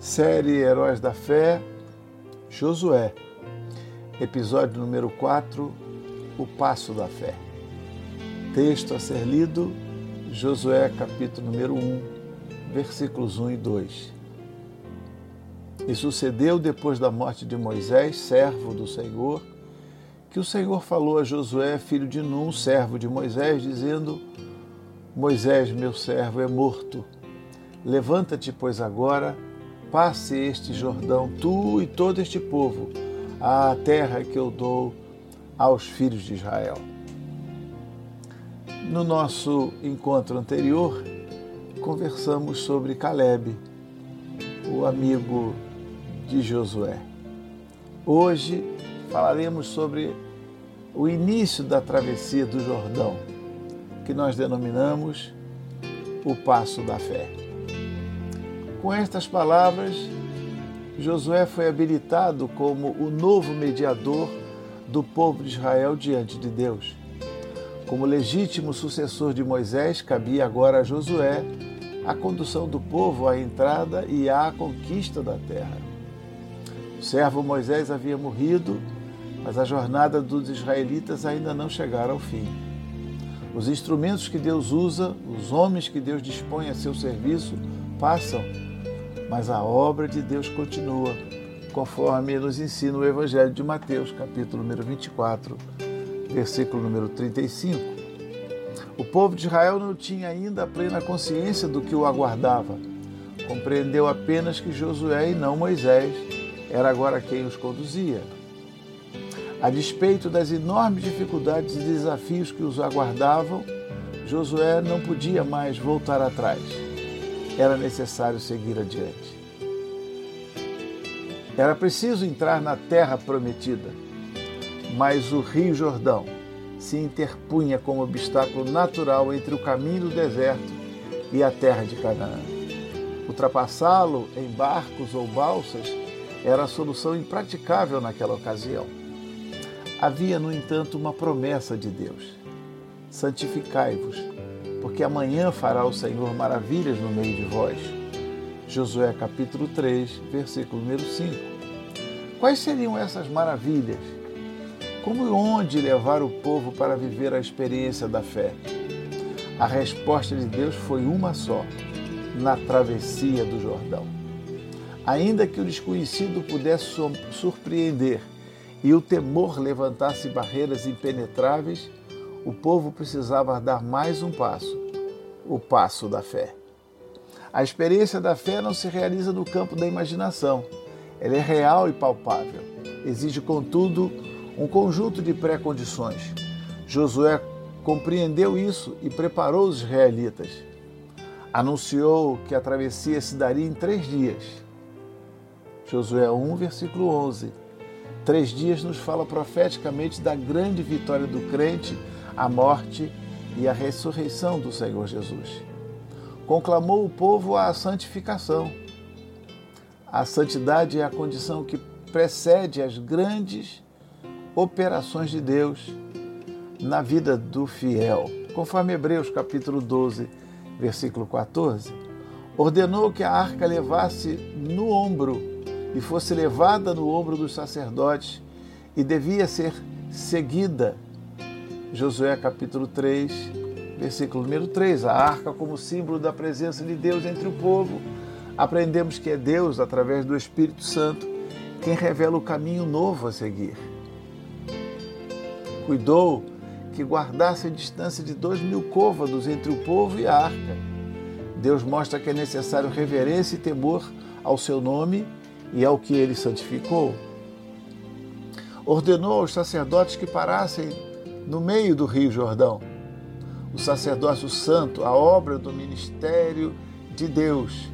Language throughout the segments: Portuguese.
Série Heróis da Fé, Josué, episódio número 4, O Passo da Fé. Texto a ser lido, Josué, capítulo número 1, versículos 1 e 2. E sucedeu depois da morte de Moisés, servo do Senhor, que o Senhor falou a Josué, filho de Num, servo de Moisés, dizendo: Moisés, meu servo, é morto. Levanta-te, pois, agora passe este Jordão, tu e todo este povo, à terra que eu dou aos filhos de Israel. No nosso encontro anterior, conversamos sobre Caleb, o amigo de Josué. Hoje falaremos sobre o início da travessia do Jordão, que nós denominamos o Passo da Fé. Com estas palavras, Josué foi habilitado como o novo mediador do povo de Israel diante de Deus. Como legítimo sucessor de Moisés, cabia agora a Josué a condução do povo à entrada e à conquista da terra. O servo Moisés havia morrido, mas a jornada dos israelitas ainda não chegara ao fim. Os instrumentos que Deus usa, os homens que Deus dispõe a seu serviço, passam mas a obra de Deus continua, conforme nos ensina o Evangelho de Mateus, capítulo número 24, versículo número 35. O povo de Israel não tinha ainda a plena consciência do que o aguardava. Compreendeu apenas que Josué e não Moisés era agora quem os conduzia. A despeito das enormes dificuldades e desafios que os aguardavam, Josué não podia mais voltar atrás era necessário seguir adiante. Era preciso entrar na terra prometida, mas o Rio Jordão se interpunha como obstáculo natural entre o caminho do deserto e a terra de Canaã. Ultrapassá-lo em barcos ou balsas era a solução impraticável naquela ocasião. Havia, no entanto, uma promessa de Deus: santificai-vos porque amanhã fará o Senhor maravilhas no meio de vós. Josué capítulo 3, versículo número 5. Quais seriam essas maravilhas? Como e onde levar o povo para viver a experiência da fé? A resposta de Deus foi uma só: na travessia do Jordão. Ainda que o desconhecido pudesse surpreender e o temor levantasse barreiras impenetráveis, o povo precisava dar mais um passo o passo da fé. A experiência da fé não se realiza no campo da imaginação. Ela é real e palpável. Exige, contudo, um conjunto de pré-condições. Josué compreendeu isso e preparou os israelitas. Anunciou que a travessia se daria em três dias. Josué 1, versículo 11. Três dias nos fala profeticamente da grande vitória do crente a morte e a ressurreição do Senhor Jesus. Conclamou o povo à santificação. A santidade é a condição que precede as grandes operações de Deus na vida do fiel. Conforme Hebreus capítulo 12, versículo 14, ordenou que a arca levasse no ombro e fosse levada no ombro dos sacerdotes e devia ser seguida Josué capítulo 3, versículo número 3, a arca como símbolo da presença de Deus entre o povo. Aprendemos que é Deus, através do Espírito Santo, quem revela o caminho novo a seguir. Cuidou que guardasse a distância de dois mil côvados entre o povo e a arca. Deus mostra que é necessário reverência e temor ao seu nome e ao que ele santificou. ordenou aos sacerdotes que parassem no meio do Rio Jordão. O sacerdócio santo, a obra do ministério de Deus,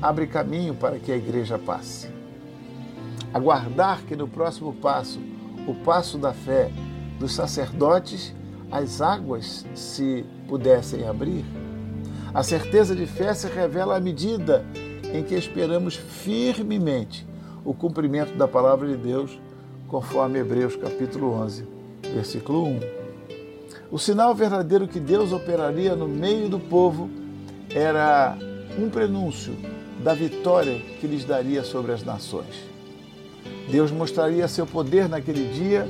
abre caminho para que a igreja passe. Aguardar que no próximo passo, o passo da fé dos sacerdotes, as águas se pudessem abrir. A certeza de fé se revela à medida em que esperamos firmemente o cumprimento da palavra de Deus, conforme Hebreus capítulo 11, versículo 1. O sinal verdadeiro que Deus operaria no meio do povo era um prenúncio da vitória que lhes daria sobre as nações. Deus mostraria seu poder naquele dia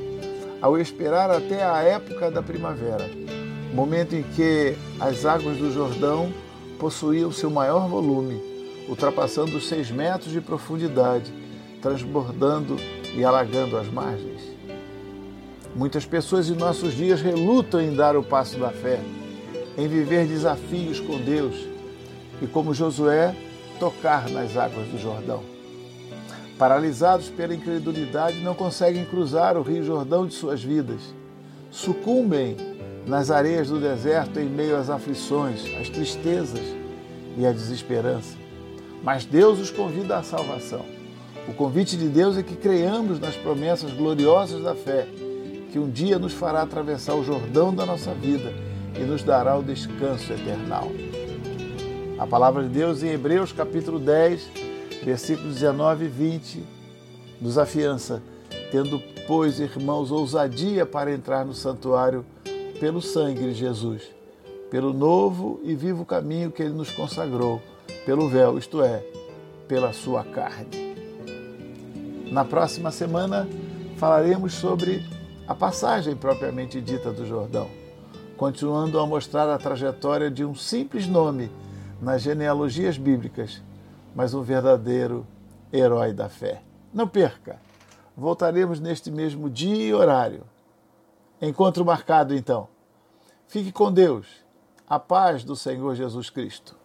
ao esperar até a época da primavera, momento em que as águas do Jordão possuíam seu maior volume, ultrapassando os seis metros de profundidade, transbordando e alagando as margens. Muitas pessoas em nossos dias relutam em dar o passo da fé, em viver desafios com Deus e, como Josué, tocar nas águas do Jordão. Paralisados pela incredulidade, não conseguem cruzar o Rio Jordão de suas vidas. Sucumbem nas areias do deserto em meio às aflições, às tristezas e à desesperança. Mas Deus os convida à salvação. O convite de Deus é que creiamos nas promessas gloriosas da fé, que um dia nos fará atravessar o Jordão da nossa vida e nos dará o descanso eternal. A palavra de Deus em Hebreus capítulo 10, versículos 19 e 20, nos afiança, tendo, pois, irmãos, ousadia para entrar no santuário pelo sangue de Jesus, pelo novo e vivo caminho que ele nos consagrou, pelo véu, isto é, pela sua carne. Na próxima semana falaremos sobre a passagem propriamente dita do Jordão, continuando a mostrar a trajetória de um simples nome nas genealogias bíblicas, mas um verdadeiro herói da fé. Não perca! Voltaremos neste mesmo dia e horário. Encontro marcado, então. Fique com Deus. A paz do Senhor Jesus Cristo.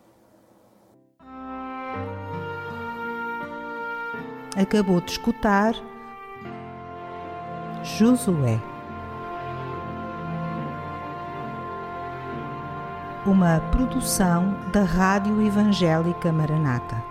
Acabou de escutar Josué. uma produção da Rádio Evangélica Maranata.